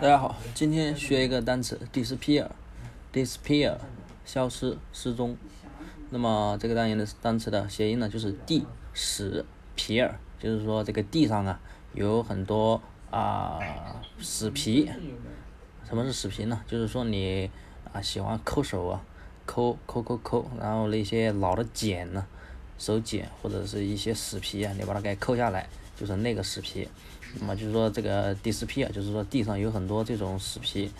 大家好，今天学一个单词 disappear，disappear，消失、失踪。那么这个单元的单词的谐音呢，就是地死皮儿，就是说这个地上啊有很多啊死皮。什么是死皮呢？就是说你啊喜欢抠手啊，抠抠抠抠，然后那些老的茧呢，手茧或者是一些死皮啊，你把它给抠下来。就是那个死皮，那么就是说这个地死皮啊，就是说地上有很多这种死皮，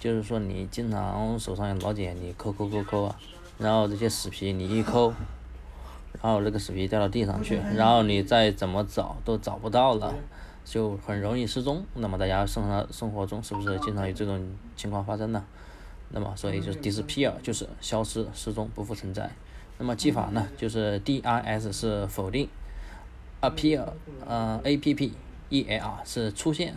就是说你经常手上有老茧，你抠抠抠抠啊，然后这些死皮你一抠，然后这个死皮掉到地上去，然后你再怎么找都找不到了，就很容易失踪。那么大家生活生活中是不是经常有这种情况发生呢？那么所以就是 disappear 就是消失、失踪、不复存在。那么记法呢，就是 D I S 是否定。appear，呃，a p p e a r 是出现。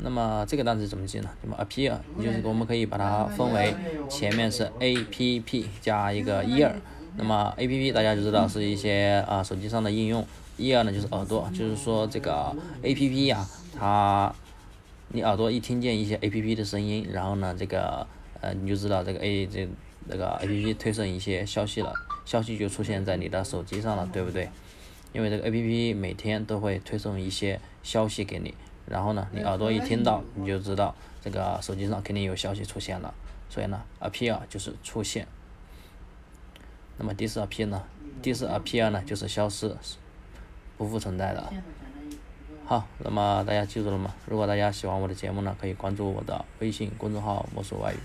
那么这个单词怎么记呢？那么 appear 就是我们可以把它分为前面是 a p p 加一个 ear。那么 a p p 大家就知道是一些啊手机上的应用，ear 呢就是耳朵，就是说这个 a p p 呀，它你耳朵一听见一些 a p p 的声音，然后呢这个呃你就知道这个 a 这那个 a p p 推送一些消息了，消息就出现在你的手机上了，对不对？因为这个 A P P 每天都会推送一些消息给你，然后呢，你耳朵一听到，你就知道这个手机上肯定有消息出现了，所以呢，appear 就是出现。那么 disappear 呢？disappear 呢就是消失，不复存在的。好，那么大家记住了吗？如果大家喜欢我的节目呢，可以关注我的微信公众号“魔术外语”。